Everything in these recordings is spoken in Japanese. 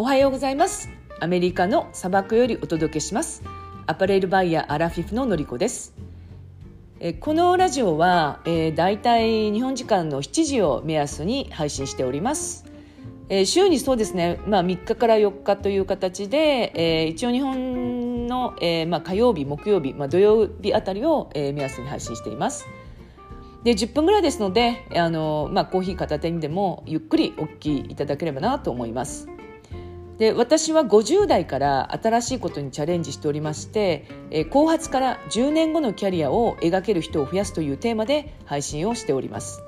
おはようございます。アメリカの砂漠よりお届けします。アパレルバイヤーアラフィフののりこです。えこのラジオは、えー、大体日本時間の7時を目安に配信しております、えー、週にそうですね、まあ、3日から4日という形で、えー、一応日本の、えーまあ、火曜日木曜日、まあ、土曜日あたりを、えー、目安に配信しています。で10分ぐらいですのであの、まあ、コーヒー片手にでもゆっくりお聞きいただければなと思います。で私は50代から新しいことにチャレンジしておりまして、えー、後発から10年後のキャリアを描ける人を増やすというテーマで配信をしております。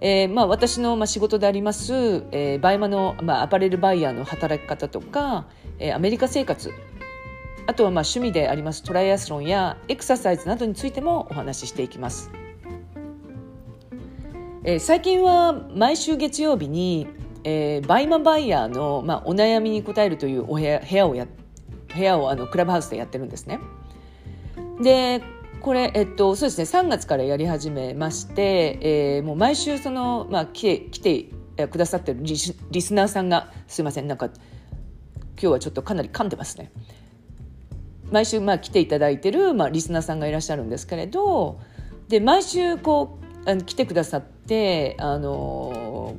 えーまあ、私の、まあ、仕事であります、えー、バイマの、まあ、アパレルバイヤーの働き方とか、えー、アメリカ生活あとはまあ趣味でありますトライアスロンやエクササイズなどについてもお話ししていきます。えー、最近は毎週月曜日にえー、バイマバイヤーの、まあ、お悩みに答えるというお部屋部屋をや部屋をあのクラブハウスでやってるんですね。でこれ、えっと、そうですね3月からやり始めまして、えー、もう毎週その、まあ、来て来てくださってるリリスナーさんがすいませんなんか今日はちょっとかなり噛んでますね。毎週まあ来ていただいてる、まあ、リスナーさんがいらっしゃるんですけれどで毎週こう来てくださってあの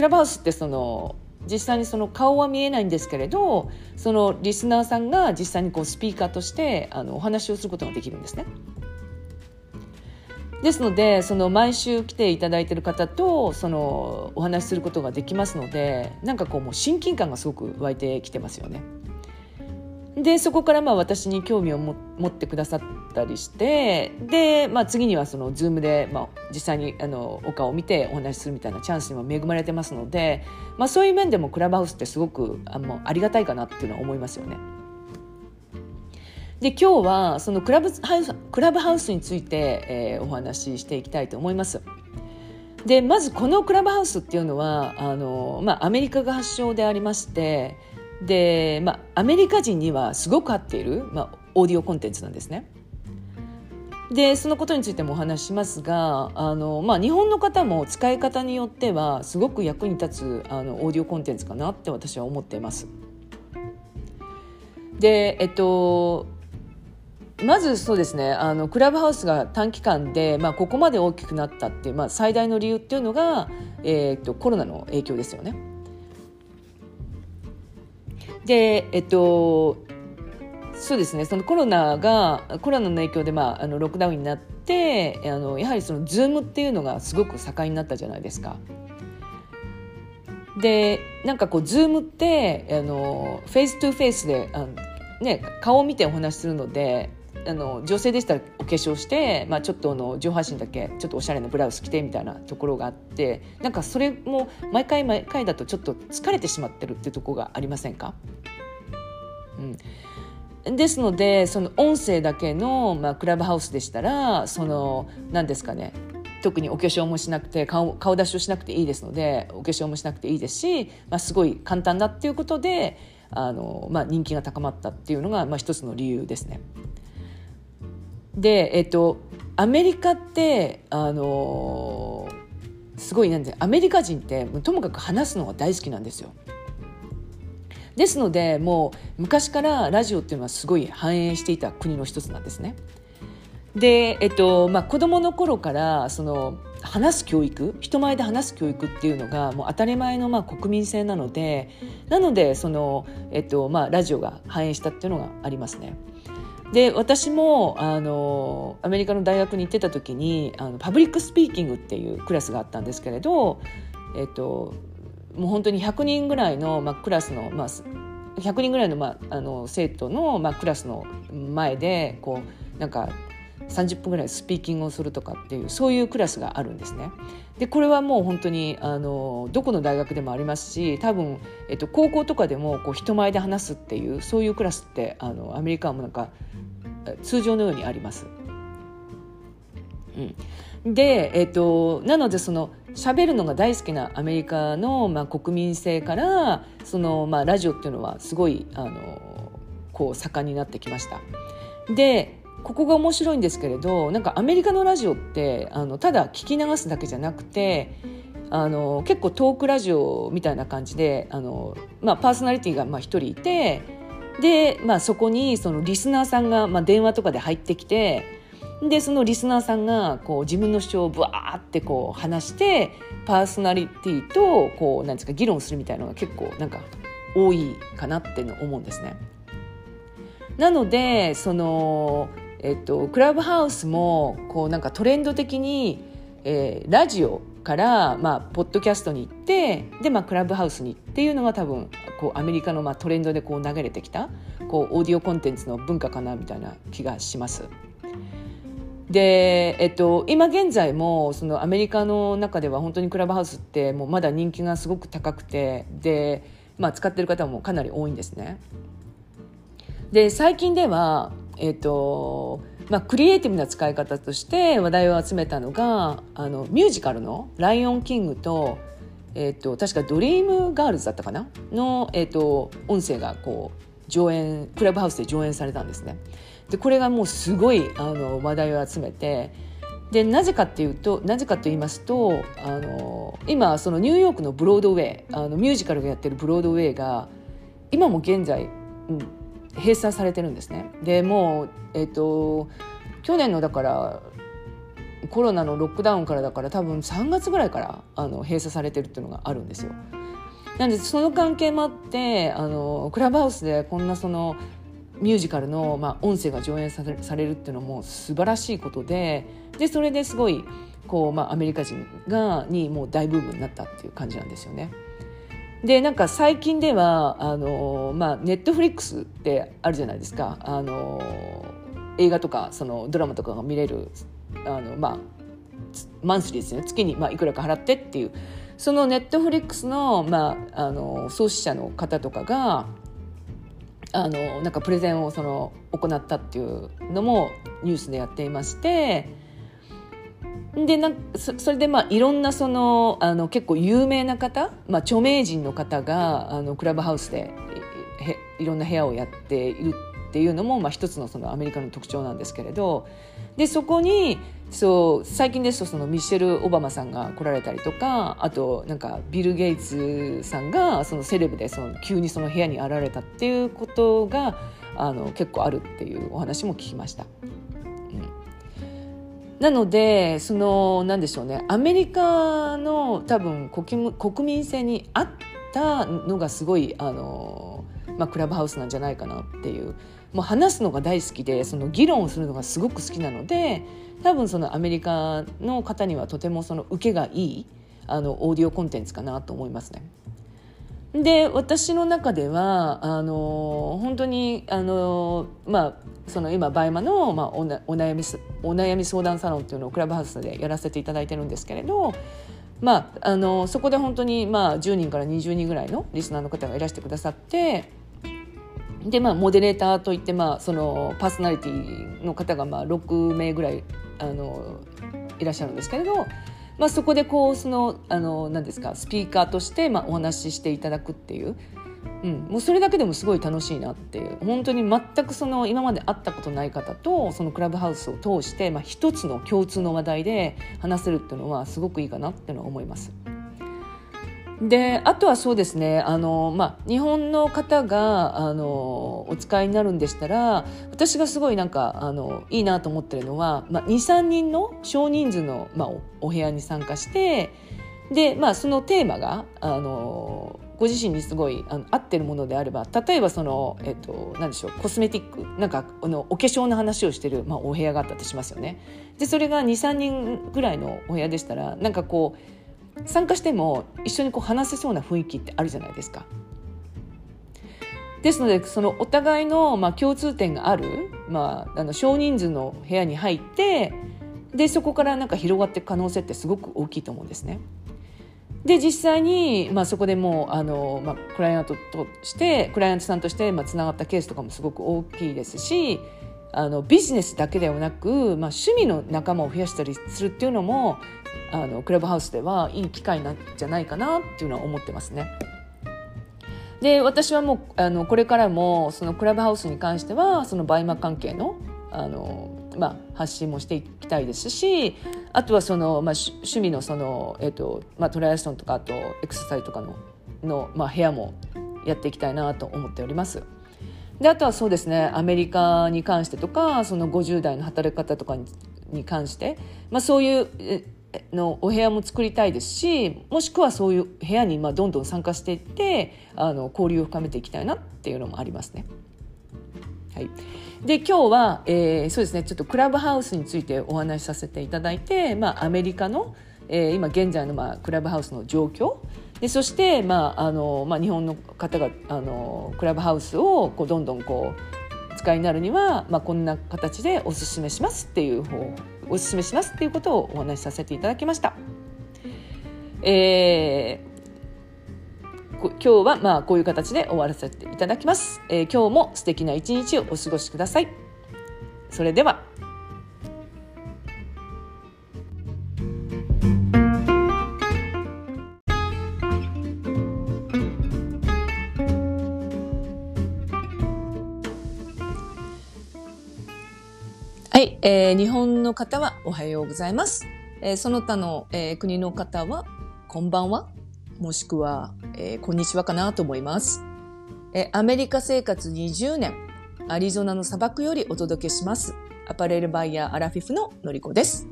クラブハウスってその実際にその顔は見えないんですけれどそのリスナーさんが実際にこうスピーカーとしてあのお話をすることができるんですね。ですのでその毎週来ていただいている方とそのお話しすることができますのでなんかこうもう親近感がすごく湧いてきてますよね。でそこからまあ私に興味を持ってくださったりしてで、まあ、次にはその Zoom で、まあ、実際にあのお顔を見てお話しするみたいなチャンスにも恵まれてますので、まあ、そういう面でもクラブハウスってすごくあのありがたいかなっていうのは思いますよね。で今日はそのクラブハウスクラブハウスについて、えー、お話ししていきたいと思います。でまずこのクラブハウスっていうのはあの、まあ、アメリカが発祥でありましてで、まあ、アメリカ人にはすごく合っている、まあ、オーディオコンテンツなんですね。でそのことについてもお話しますがあの、まあ、日本の方も使い方によってはすごく役に立つあのオーディオコンテンツかなって私は思っています。でえっとまずそうですねあのクラブハウスが短期間で、まあ、ここまで大きくなったっていう、まあ、最大の理由っていうのが、えー、っとコロナの影響ですよね。でえっとそうですねそのコロナがコロナの影響で、まあ、あのロックダウンになってあのやはりその Zoom っていうのがすごく盛んになったじゃないですか。でなんかこう Zoom ってあの face to face であの、ね、顔を見てお話しするのであの女性でしたらお化粧して、まあ、ちょっとあの上半身だけちょっとおしゃれなブラウス着てみたいなところがあってなんかそれも毎回毎回だとちょっと疲れてしまってるってとこがありませんか、うん、ですのでその音声だけの、まあ、クラブハウスでしたらその何ですかね特にお化粧もしなくて顔顔出しをしなくていいですのでお化粧もしなくていいですし、まあ、すごい簡単だっていうことであの、まあ、人気が高まったっていうのが、まあ、一つの理由ですね。で、えっと、アメリカってあのすごいなんでアメリカ人ってともかく話すのが大好きなんですよ。ですのでもう昔からラジオっていうのはすごい繁栄していた国の一つなんですね。で、えっとまあ、子供の頃からその話す教育人前で話す教育っていうのがもう当たり前のまあ国民性なのでなのでその、えっとまあ、ラジオが繁栄したっていうのがありますね。で私もあのアメリカの大学に行ってた時にあの public speaking っていうクラスがあったんですけれど、えっと、もう本当に100人ぐらいの、まあ、クラスの、まあ、100人ぐらいの,、まあ、あの生徒の、まあ、クラスの前でこうなんか30分ぐらいスピーキングをするとかっていうそういうクラスがあるんですね。でこれはもう本当にあのどこの大学でもありますし多分、えっと、高校とかでもこう人前で話すっていうそういうクラスってあのアメリカもなんか通常のようにあります。うん、で、えっと、なのでその喋るのが大好きなアメリカの、まあ、国民性からその、まあ、ラジオっていうのはすごいあのこう盛んになってきました。でここが面白いんですけれどなんかアメリカのラジオってあのただ聞き流すだけじゃなくてあの結構トークラジオみたいな感じであの、まあ、パーソナリティがまあ1人いてで、まあ、そこにそのリスナーさんが、まあ、電話とかで入ってきてでそのリスナーさんがこう自分の主張をぶわってこう話してパーソナリティとこうなんですか議論するみたいなのが結構なんか多いかなって思うんですね。なのでその、えっと、クラブハウスもこうなんかトレンド的に、えー、ラジオから、まあ、ポッドキャストに行ってで、まあ、クラブハウスにっていうのが多分こうアメリカの、まあ、トレンドでこう流れてきたこうオーディオコンテンツの文化かなみたいな気がします。で、えっと、今現在もそのアメリカの中では本当にクラブハウスってもうまだ人気がすごく高くてで、まあ、使ってる方もかなり多いんですね。で最近では、えっとまあ、クリエイティブな使い方として話題を集めたのがあのミュージカルの「ライオンキングと」えっと、確か「ドリームガールズ」だったかな？の、えっと、音声がこう上演クラブハウスで上演されたんですね。でこれがもうすごいあの話題を集めてでなぜかっていうとなぜかと言いますとあの今そのニューヨークのブロードウェイあのミュージカルがやってるブロードウェイが今も現在、うん、閉鎖されてるんですね。でもう、えーと、去年のだからコロナのロックダウンからだから多分3月ぐらいからあの閉鎖されてるっていうのがあるんですよ。なんでその関係もあってあのクラブハウスでこんなそのミュージカルの、まあ、音声が上演されされるっていうのも素晴らしいことででそれですごいこう、まあ、アメリカ人がにもう大ブームになったっていう感じなんですよね。でなんか最近ではあの、まあ、ネットフリックスってあるじゃないですか。あの映画とかそのドラマとかが見れるあの、まあ、マンスリーですね。月に、まあ、いくらか払ってっていう。そのネットフリックスの,、まあ、あの創始者の方とかがあのなんかプレゼンをその行ったっていうのもニュースでやっていまして。でなそそれでまあいろんなそのあの結構有名な方、まあ、著名人の方があのクラブハウスでいろんな部屋をやっているっていうのも、まあ、一つのそのアメリカの特徴なんですけれどでそこにそう最近ですとそのミシェル・オバマさんが来られたりとかあとなんかビル・ゲイツさんがそのセレブでその急にその部屋に現れたっていうことがあの結構あるっていうお話も聞きました。なのでそのなんでしょうねアメリカの多分国国民性に合ったのがすごいあの、まあ、クラブハウスなんじゃないかなっていうもう話すのが大好きでその議論をするのがすごく好きなので多分そのアメリカの方にはとてもその受けがいいあのオーディオコンテンツかなと思いますね。で私の中ではあの本当にあの、まあ、その今バイマの、まあ、おなお悩みお悩み相談サロンっていうのをクラブハウスでやらせていただいてるんですけれど、まあ、あのそこで本当に、まあ、10人から20人ぐらいのリスナーの方がいらしてくださってで、まあ、モデレーターといって、まあ、そのパーソナリティの方が、まあ、6名ぐらいあのいらっしゃるんですけれど、まあ、そこでこうそのあの何ですかスピーカーとして、まあ、お話ししていただくっていう。うん、もうそれだけでもすごい楽しいなっていう本当に全くその今まで会ったことない方とそのクラブハウスを通して、まあ、一つの共通の話題で話せるっていうのはすごくいいかなっていうのは思います。であとはそうですねあの、まあ、日本の方があのお使いになるんでしたら私がすごいなんかあのいいなと思ってるのは、まあ、23人の少人数の、まあ、お部屋に参加してで、まあ、そのテーマがあのご自身にすごいあの合ってるものであれば例えばその、えっと、何でしょうコスメティックなんかあのお化粧の話をしてる、まあ、お部屋があったとしますよね。でそれが23人ぐらいのお部屋でしたらなんかこう参加しても一緒にこう話せそうな雰囲気ってあるじゃないですか。ですのでそのお互いのまあ共通点がある、まあ、あの少人数の部屋に入ってでそこからなんか広がっていく可能性ってすごく大きいと思うんですね。で実際に、まあ、そこでもうあの、まあ、クライアントとしてクライアントさんとしてまあつながったケースとかもすごく大きいですしあのビジネスだけではなく、まあ、趣味の仲間を増やしたりするっていうのもあのクラブハウスではいい機会なんじゃないかなっていうのは思ってますね。で私はもうあのこれからもそのクラブハウスに関してはそのバイマ関係のあのまあ、発信もしていきたいですしあとはその、まあ、趣味のその、えーとまあ、トライアスロンとかあとエクササイズとかのの、まあ、部屋もやっていきたいなと思っております。であとはそうですねアメリカに関してとかその50代の働き方とかに関して、まあ、そういうのお部屋も作りたいですしもしくはそういう部屋にまあどんどん参加していってあの交流を深めていきたいなっていうのもありますね。はい、で今日は、えー、そうですねちょっとクラブハウスについてお話しさせていただいて、まあ、アメリカの、えー、今現在の、まあ、クラブハウスの状況でそして、まああのまあ、日本の方があのクラブハウスをこうどんどんこう使いになるには、まあ、こんな形でおすすめしますっていう方おすすめしますっていうことをお話しさせていただきました。えー、今日はまあこういう形で終わらせていただきます、えー、今日も素敵な一日をお過ごしください。それでは。はい、えー、日本の方はおはようございます。えー、その他の、えー、国の方はこんばんは、もしくは、えー、こんにちはかなと思います。えー、アメリカ生活20年、アリゾナの砂漠よりお届けします。アパレルバイヤーアラフィフののりこです。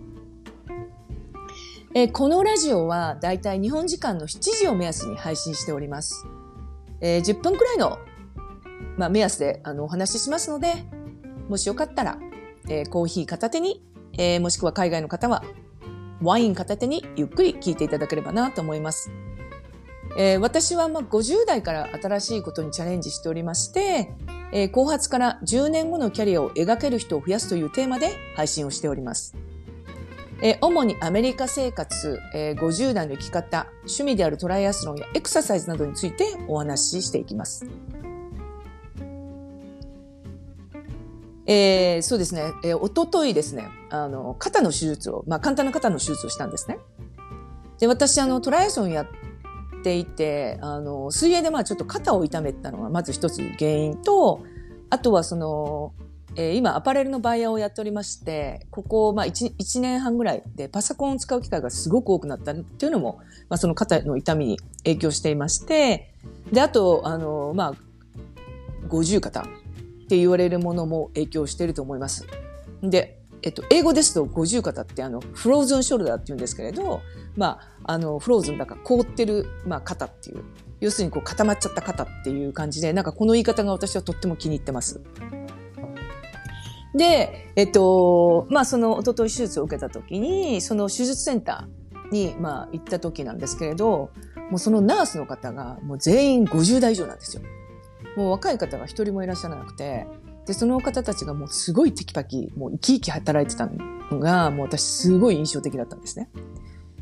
えー、このラジオはだいたい日本時間の7時を目安に配信しております。えー、10分くらいの、まあ、目安であのお話ししますので、もしよかったらえー、コーヒー片手に、えー、もしくは海外の方はワイン片手にゆっくり聞いていただければなと思います。えー、私はまあ50代から新しいことにチャレンジしておりまして、えー、後発から10年後のキャリアを描ける人を増やすというテーマで配信をしております。えー、主にアメリカ生活、えー、50代の生き方、趣味であるトライアスロンやエクササイズなどについてお話ししていきます。えー、そうですね、えー、おとといですね、あの、肩の手術を、まあ、簡単な肩の手術をしたんですね。で、私、あの、トライアソンやっていて、あの、水泳でまあちょっと肩を痛めたのがまず一つ原因と、あとはその、えー、今アパレルのバイヤーをやっておりまして、ここ、まあ1、1年半ぐらいでパソコンを使う機会がすごく多くなったっていうのも、まあその肩の痛みに影響していまして、で、あと、あの、まあ、五十肩って言われるものも影響していると思います。で、えっと、英語ですと五十肩ってあの、フローズンショルダーって言うんですけれど、まあ、あの、フローズンだから凍ってる、まあ、肩っていう、要するにこう固まっちゃった肩っていう感じで、なんかこの言い方が私はとっても気に入ってます。で、えっと、まあその、おととい手術を受けた時に、その手術センターに、まあ行った時なんですけれど、もうそのナースの方がもう全員50代以上なんですよ。もう若い方が一人もいらっしゃらなくて、で、その方たちがもうすごいテキパキ、もう生き生き働いてたのが、もう私すごい印象的だったんですね。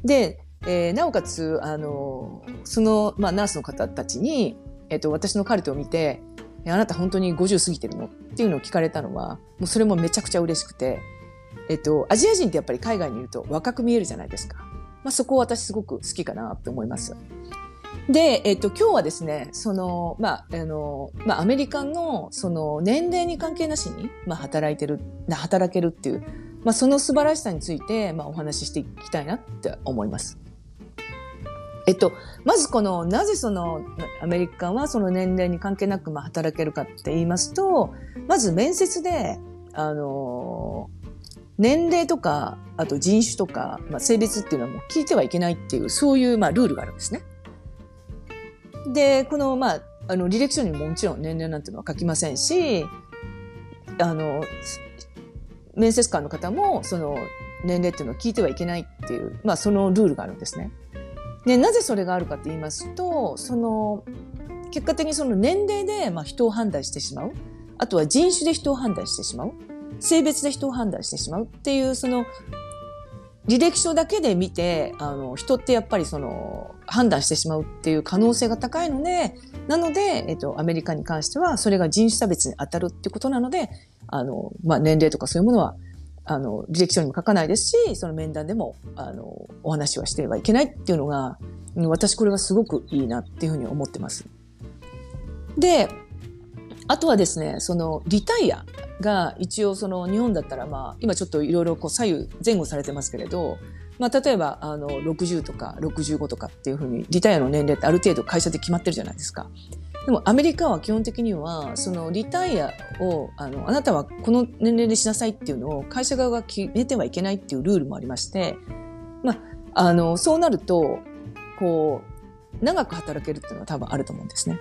で、えー、なおかつ、あの、その、まあ、ナースの方たちに、え、ー、と、私のカルテを見て、あなた本当に50過ぎてるの？っていうのを聞かれたのは、もうそれもめちゃくちゃ嬉しくて、えっ、ー、と、アジア人ってやっぱり海外にいると若く見えるじゃないですか。まあ、そこを私すごく好きかなって思います。で、えっと、今日はですね、その、まあ、あの、まあ、アメリカの、その、年齢に関係なしに、まあ、働いてる、働けるっていう、まあ、その素晴らしさについて、まあ、お話ししていきたいなって思います。えっと、まずこの、なぜその、アメリカはその年齢に関係なく、まあ、働けるかって言いますと、まず面接で、あの、年齢とか、あと人種とか、まあ、性別っていうのはもう聞いてはいけないっていう、そういう、まあ、ルールがあるんですね。で、この、まあ、あの、履歴書にももちろん年齢なんていうのは書きませんし、あの、面接官の方も、その、年齢っていうのを聞いてはいけないっていう、まあ、そのルールがあるんですね。で、なぜそれがあるかって言いますと、その、結果的にその年齢で、まあ、人を判断してしまう。あとは人種で人を判断してしまう。性別で人を判断してしまうっていう、その、履歴書だけで見て、あの、人ってやっぱりその、判断してしまうっていう可能性が高いので、なので、えっと、アメリカに関しては、それが人種差別に当たるっていうことなので、あの、まあ、年齢とかそういうものは、あの、履歴書にも書かないですし、その面談でも、あの、お話はしてはいけないっていうのが、私これがすごくいいなっていうふうに思ってます。で、あとはですね、そのリタイアが一応その日本だったらまあ今ちょっといろいろ左右前後されてますけれど、まあ例えばあの60とか65とかっていうふうにリタイアの年齢ってある程度会社で決まってるじゃないですか。でもアメリカは基本的にはそのリタイアをあのあなたはこの年齢でしなさいっていうのを会社側が決めてはいけないっていうルールもありまして、まあ、あのそうなるとこう長く働けるっていうのは多分あると思うんですね。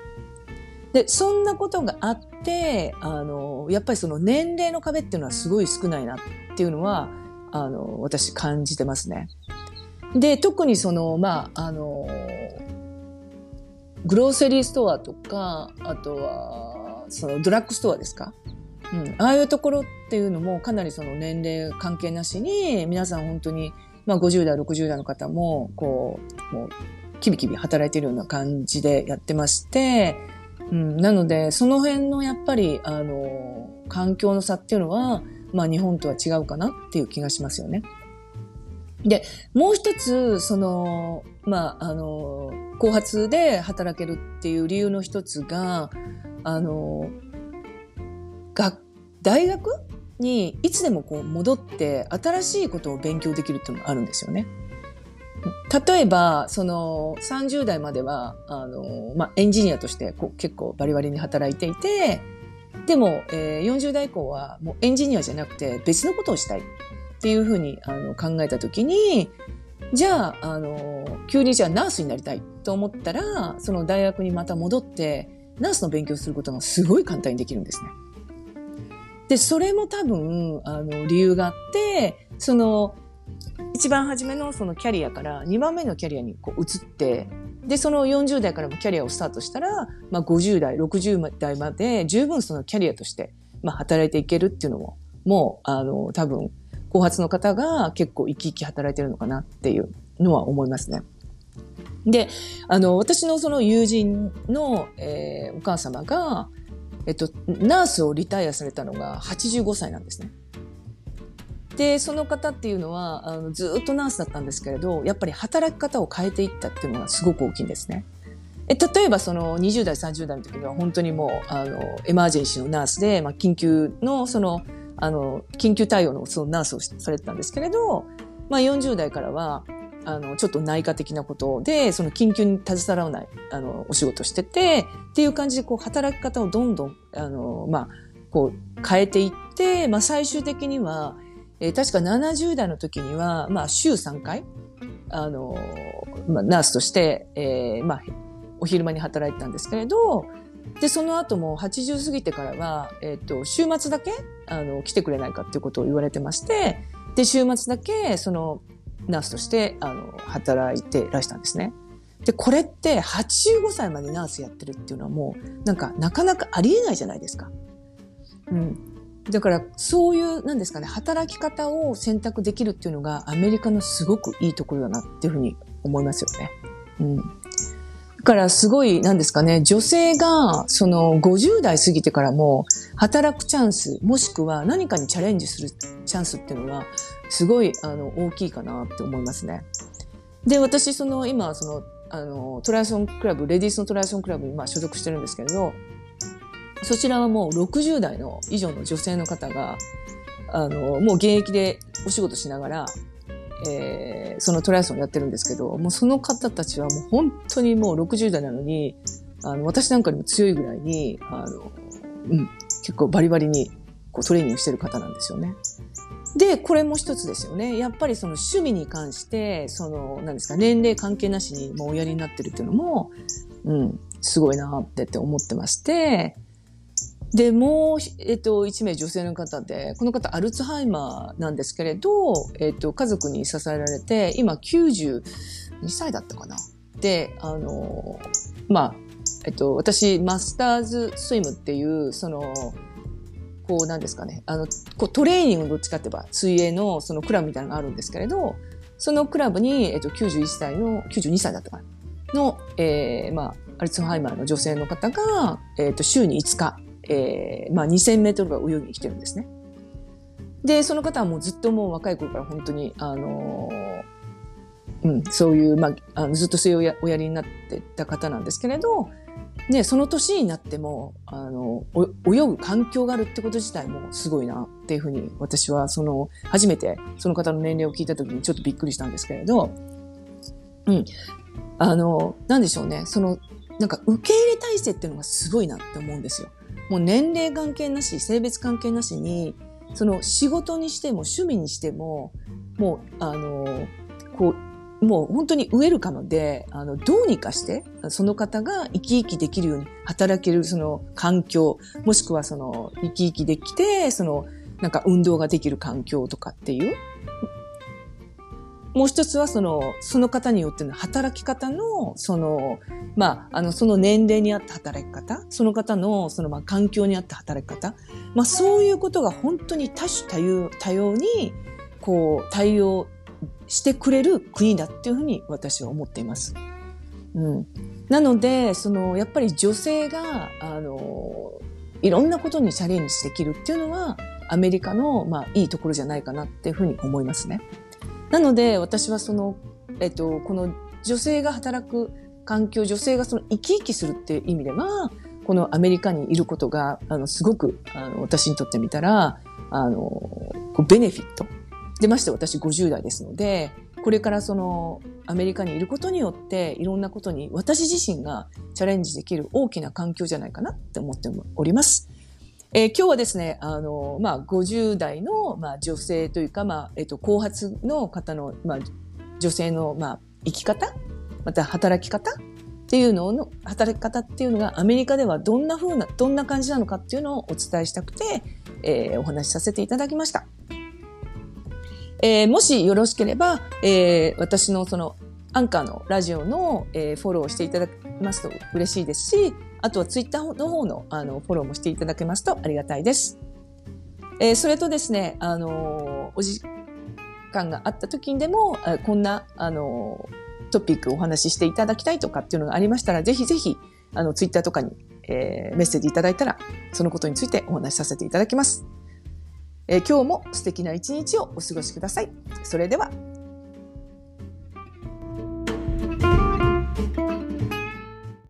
で、そんなことがあって、あの、やっぱりその年齢の壁っていうのはすごい少ないなっていうのは、あの、私感じてますね。で、特にその、まあ、あの、グローセリーストアとか、あとは、そのドラッグストアですか？うん。ああいうところっていうのもかなりその年齢関係なしに、皆さん本当に、まあ50代、60代の方も、こう、もう、キビキビ働いてるような感じでやってまして、うん、なので、その辺のやっぱり、あの、環境の差っていうのは、まあ日本とは違うかなっていう気がしますよね。で、もう一つ、その、まあ、あの、後発で働けるっていう理由の一つが、あの、学、大学にいつでもこう戻って新しいことを勉強できるっていうのがあるんですよね。例えば、その30代までは、あの、まあ、エンジニアとしてこう結構バリバリに働いていて、でも、えー、40代以降はもうエンジニアじゃなくて別のことをしたいっていうふうにあの考えたときに、じゃあ、あの、急にじゃあナースになりたいと思ったら、その大学にまた戻って、ナースの勉強することがすごい簡単にできるんですね。で、それも多分、あの、理由があって、その、一番初めのそのキャリアから2番目のキャリアにこう移って、で、その40代からもキャリアをスタートしたら、まあ50代、60代まで十分そのキャリアとして、まあ働いていけるっていうのも、もう、あの、多分、後発の方が結構生き生き働いてるのかなっていうのは思いますね。で、あの、私のその友人の、えー、お母様が、えっと、ナースをリタイアされたのが85歳なんですね。で、その方っていうのは、あのずっとナースだったんですけれど、やっぱり働き方を変えていったっていうのがすごく大きいんですね。え例えばその20代、30代の時には本当にもう、あの、エマージェンシーのナースで、まあ、緊急のその、あの、緊急対応のそのナースをされてたんですけれど、まあ40代からは、あの、ちょっと内科的なことで、その緊急に携わらない、あの、お仕事してて、っていう感じで、こう、働き方をどんどん、あの、まあ、こう、変えていって、まあ、最終的には、えー、確か70代の時には、まあ、週3回、あの、まあ、ナースとして、えー、まあ、お昼間に働いてたんですけれど、で、その後も80過ぎてからは、えっ、ー、と、週末だけ、あの、来てくれないかっていうことを言われてまして、で、週末だけ、その、ナースとして、あの、働いてらしたんですね。で、これって85歳までナースやってるっていうのはもう、なんか、なかなかありえないじゃないですか。うん。だから、そういう、なんですかね、働き方を選択できるっていうのが、アメリカのすごくいいところだなっていうふうに思いますよね。うん。だからすごい、なんですかね、女性が、その50代過ぎてからも、働くチャンス、もしくは何かにチャレンジするチャンスっていうのは、すごい、あの、大きいかなって思いますね。で、私、その、今、その、あの、トライアソンクラブ、レディースのトライアソンクラブに、まあ、所属してるんですけれど、そちらはもう60代の以上の女性の方が、あの、もう現役でお仕事しながら、えー、そのトライアスロンやってるんですけど、もうその方たちはもう本当にもう60代なのに、あの、私なんかにも強いぐらいに、あの、うん、結構バリバリにこうトレーニングしてる方なんですよね。で、これも一つですよね。やっぱりその趣味に関して、その、何ですか、年齢関係なしにもうおやりになってるっていうのも、うん、すごいなってって思ってまして、で、もう、えっと、一名女性の方で、この方アルツハイマーなんですけれど、えっと、家族に支えられて、今92歳だったかな。で、あの、まあ、えっと、私、マスターズスイムっていう、その、こう、なんですかね、あの、こうトレーニングどっちかって言えば、水泳のそのクラブみたいなのがあるんですけれど、そのクラブに、えっと、91歳の、92歳だったかな、の、えー、まあ、アルツハイマーの女性の方が、えっと、週に5日、えー、まあ2000メートルが泳ぎに来てるんですね。で、その方はもうずっともう若い頃から本当に、あのー、うん、そういう、まあ、あのずっとそういうおやりになってた方なんですけれど、ね、その年になっても、あの、泳ぐ環境があるってこと自体もすごいなっていうふうに、私はその、初めてその方の年齢を聞いた時にちょっとびっくりしたんですけれど、うん。あの、なんでしょうね。その、なんか受け入れ体制っていうのがすごいなって思うんですよ。もう年齢関係なし、性別関係なしに、その仕事にしても趣味にしても、もう、あの、こう、もう本当にウェルカムで、あの、どうにかして、その方が生き生きできるように働けるその環境、もしくはその生き生きできて、その、なんか運動ができる環境とかっていう。もう一つはその、その方によっての働き方の、その、まあ、あの、その年齢に合った働き方、その方の、その、まあ、環境に合った働き方、まあ、そういうことが本当に多種多様、多様に、こう、対応してくれる国だっていうふうに私は思っています。うん。なので、その、やっぱり女性が、あの、いろんなことにチャレンジできるっていうのは、アメリカの、まあ、いいところじゃないかなっていうふうに思いますね。なので、私はその、えっと、この女性が働く環境、女性がその生き生きするっていう意味では、このアメリカにいることが、あの、すごく、あの、私にとってみたら、あの、ベネフィットでまして私50代ですので、これからそのアメリカにいることによっていろんなことに私自身がチャレンジできる大きな環境じゃないかなって思っております。えー、今日はですね、あの、まあ、50代の、まあ、女性というか、まあ、えっ、と、後発の方の、まあ、女性の、まあ、生き方、また働き方っていうのの、働き方っていうのがアメリカではどんな風な、どんな感じなのかっていうのをお伝えしたくて、えー、お話しさせていただきました。えー、もしよろしければ、えー、私のそのアンカーのラジオの、えー、フォローしていただけますと嬉しいですし、あとはツイッターの方のあのフォローもしていただけますとありがたいです。えー、それとですね、あのお時間があった時にでも、こんな、あのトピックをお話ししていただきたいとかっていうのがありましたら、ぜひぜひ、あの、ツイッターとかに、えー、メッセージいただいたら、そのことについてお話しさせていただきます。えー、今日も素敵な一日をお過ごしください。それでは。